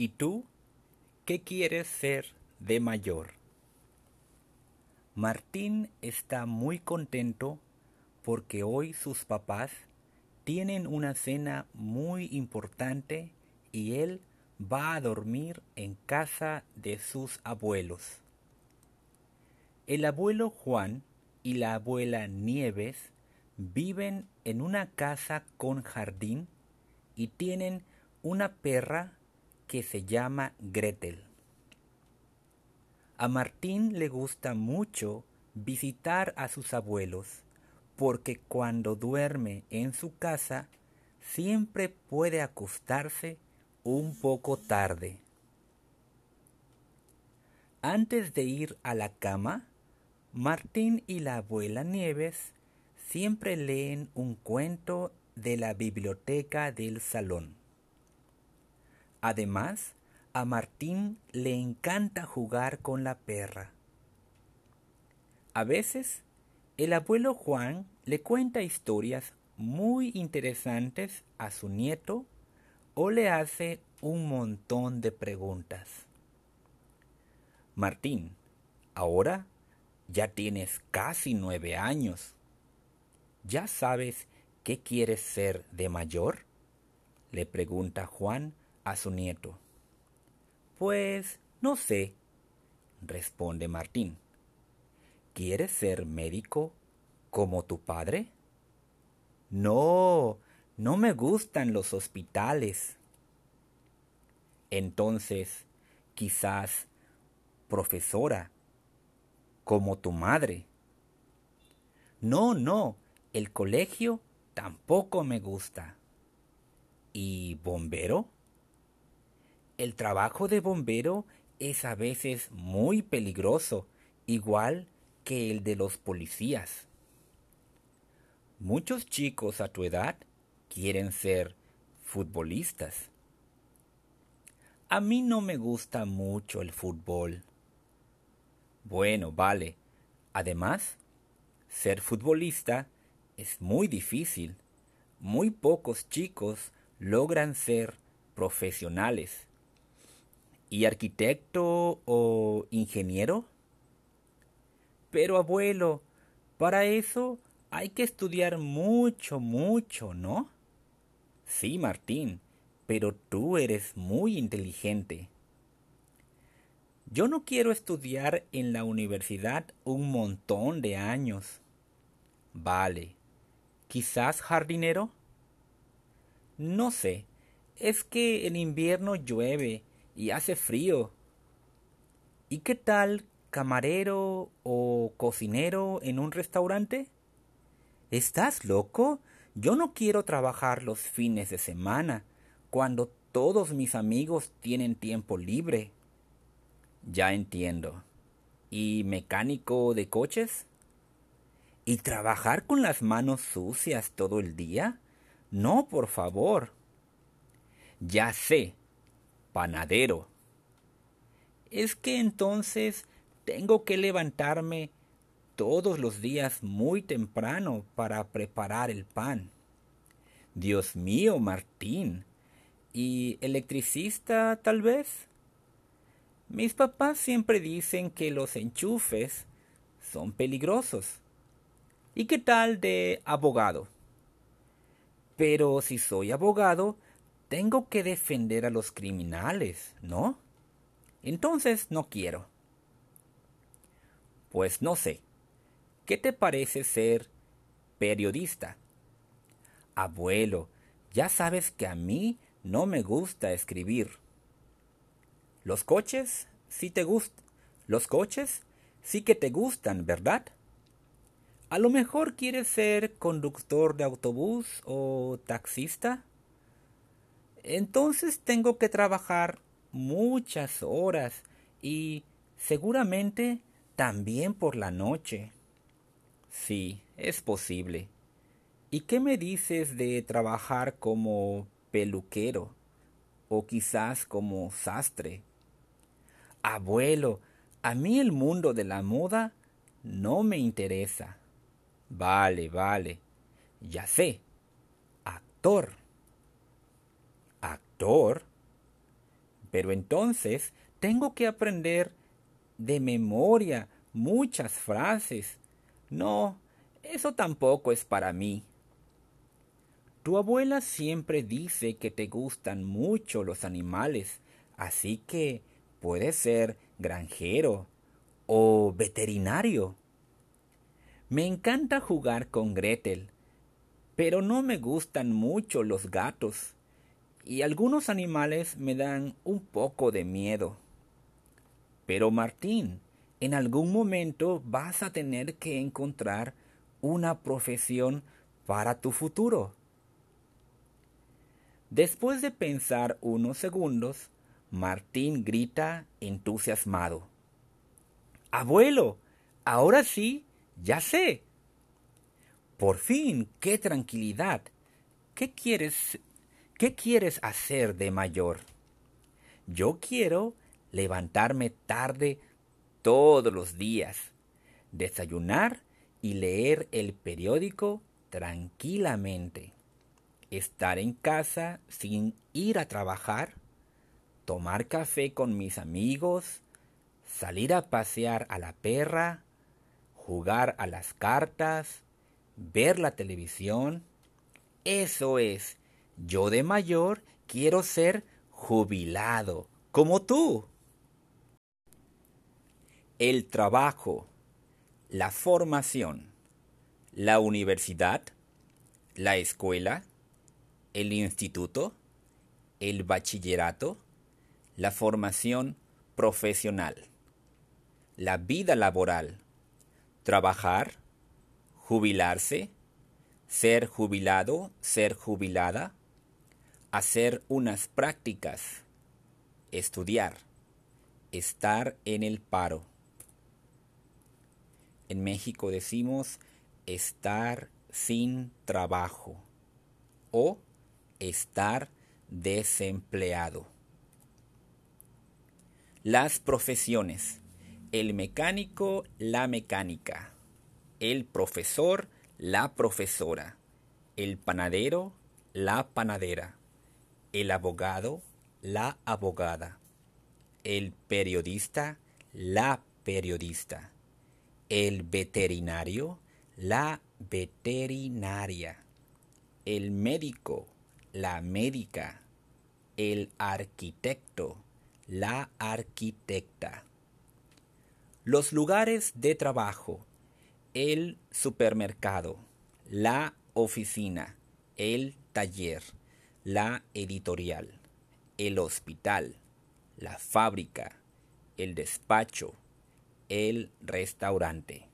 ¿Y tú qué quieres ser de mayor? Martín está muy contento porque hoy sus papás tienen una cena muy importante y él va a dormir en casa de sus abuelos. El abuelo Juan y la abuela Nieves viven en una casa con jardín y tienen una perra que se llama Gretel. A Martín le gusta mucho visitar a sus abuelos porque cuando duerme en su casa siempre puede acostarse un poco tarde. Antes de ir a la cama, Martín y la abuela Nieves siempre leen un cuento de la biblioteca del salón. Además, a Martín le encanta jugar con la perra. A veces, el abuelo Juan le cuenta historias muy interesantes a su nieto o le hace un montón de preguntas. Martín, ahora ya tienes casi nueve años. ¿Ya sabes qué quieres ser de mayor? le pregunta Juan a su nieto. Pues no sé, responde Martín. ¿Quieres ser médico como tu padre? No, no me gustan los hospitales. Entonces, quizás profesora como tu madre. No, no, el colegio tampoco me gusta. ¿Y bombero? El trabajo de bombero es a veces muy peligroso, igual que el de los policías. Muchos chicos a tu edad quieren ser futbolistas. A mí no me gusta mucho el fútbol. Bueno, vale. Además, ser futbolista es muy difícil. Muy pocos chicos logran ser profesionales. ¿Y arquitecto o ingeniero? Pero abuelo, para eso hay que estudiar mucho, mucho, ¿no? Sí, Martín, pero tú eres muy inteligente. Yo no quiero estudiar en la universidad un montón de años. Vale. ¿Quizás jardinero? No sé. Es que en invierno llueve y hace frío. ¿Y qué tal camarero o cocinero en un restaurante? ¿Estás loco? Yo no quiero trabajar los fines de semana, cuando todos mis amigos tienen tiempo libre. Ya entiendo. ¿Y mecánico de coches? ¿Y trabajar con las manos sucias todo el día? No, por favor. Ya sé. Panadero. Es que entonces tengo que levantarme todos los días muy temprano para preparar el pan. Dios mío, Martín. ¿Y electricista tal vez? Mis papás siempre dicen que los enchufes son peligrosos. ¿Y qué tal de abogado? Pero si soy abogado, tengo que defender a los criminales, ¿no? Entonces no quiero. Pues no sé. ¿Qué te parece ser periodista? Abuelo, ya sabes que a mí no me gusta escribir. Los coches sí te gustan. Los coches sí que te gustan, ¿verdad? A lo mejor quieres ser conductor de autobús o taxista. Entonces tengo que trabajar muchas horas y seguramente también por la noche. Sí, es posible. ¿Y qué me dices de trabajar como peluquero o quizás como sastre? Abuelo, a mí el mundo de la moda no me interesa. Vale, vale. Ya sé. Actor. Pero entonces tengo que aprender de memoria muchas frases. No, eso tampoco es para mí. Tu abuela siempre dice que te gustan mucho los animales, así que puedes ser granjero o veterinario. Me encanta jugar con Gretel, pero no me gustan mucho los gatos y algunos animales me dan un poco de miedo. Pero Martín, en algún momento vas a tener que encontrar una profesión para tu futuro. Después de pensar unos segundos, Martín grita entusiasmado. Abuelo, ahora sí, ya sé. Por fin, qué tranquilidad. ¿Qué quieres qué quieres hacer de mayor? Yo quiero levantarme tarde todos los días, desayunar y leer el periódico tranquilamente, estar en casa sin ir a trabajar, tomar café con mis amigos, salir a pasear a la perra, jugar a las cartas, ver la televisión. Eso es, yo de mayor quiero ser jubilado, como tú. El trabajo, la formación, la universidad, la escuela, el instituto, el bachillerato, la formación profesional la vida laboral, trabajar, jubilarse, ser jubilado, ser jubilada, hacer unas prácticas, estudiar, estar en el paro. En México decimos estar sin trabajo o estar desempleado. Las profesiones el mecánico, la mecánica, el profesor, la profesora, el panadero, la panadera, el abogado, la abogada, el periodista, la periodista, el veterinario, la veterinaria, el médico, la médica, el arquitecto, la arquitecta. Los lugares de trabajo, el supermercado, la oficina, el taller, la editorial, el hospital, la fábrica, el despacho, el restaurante.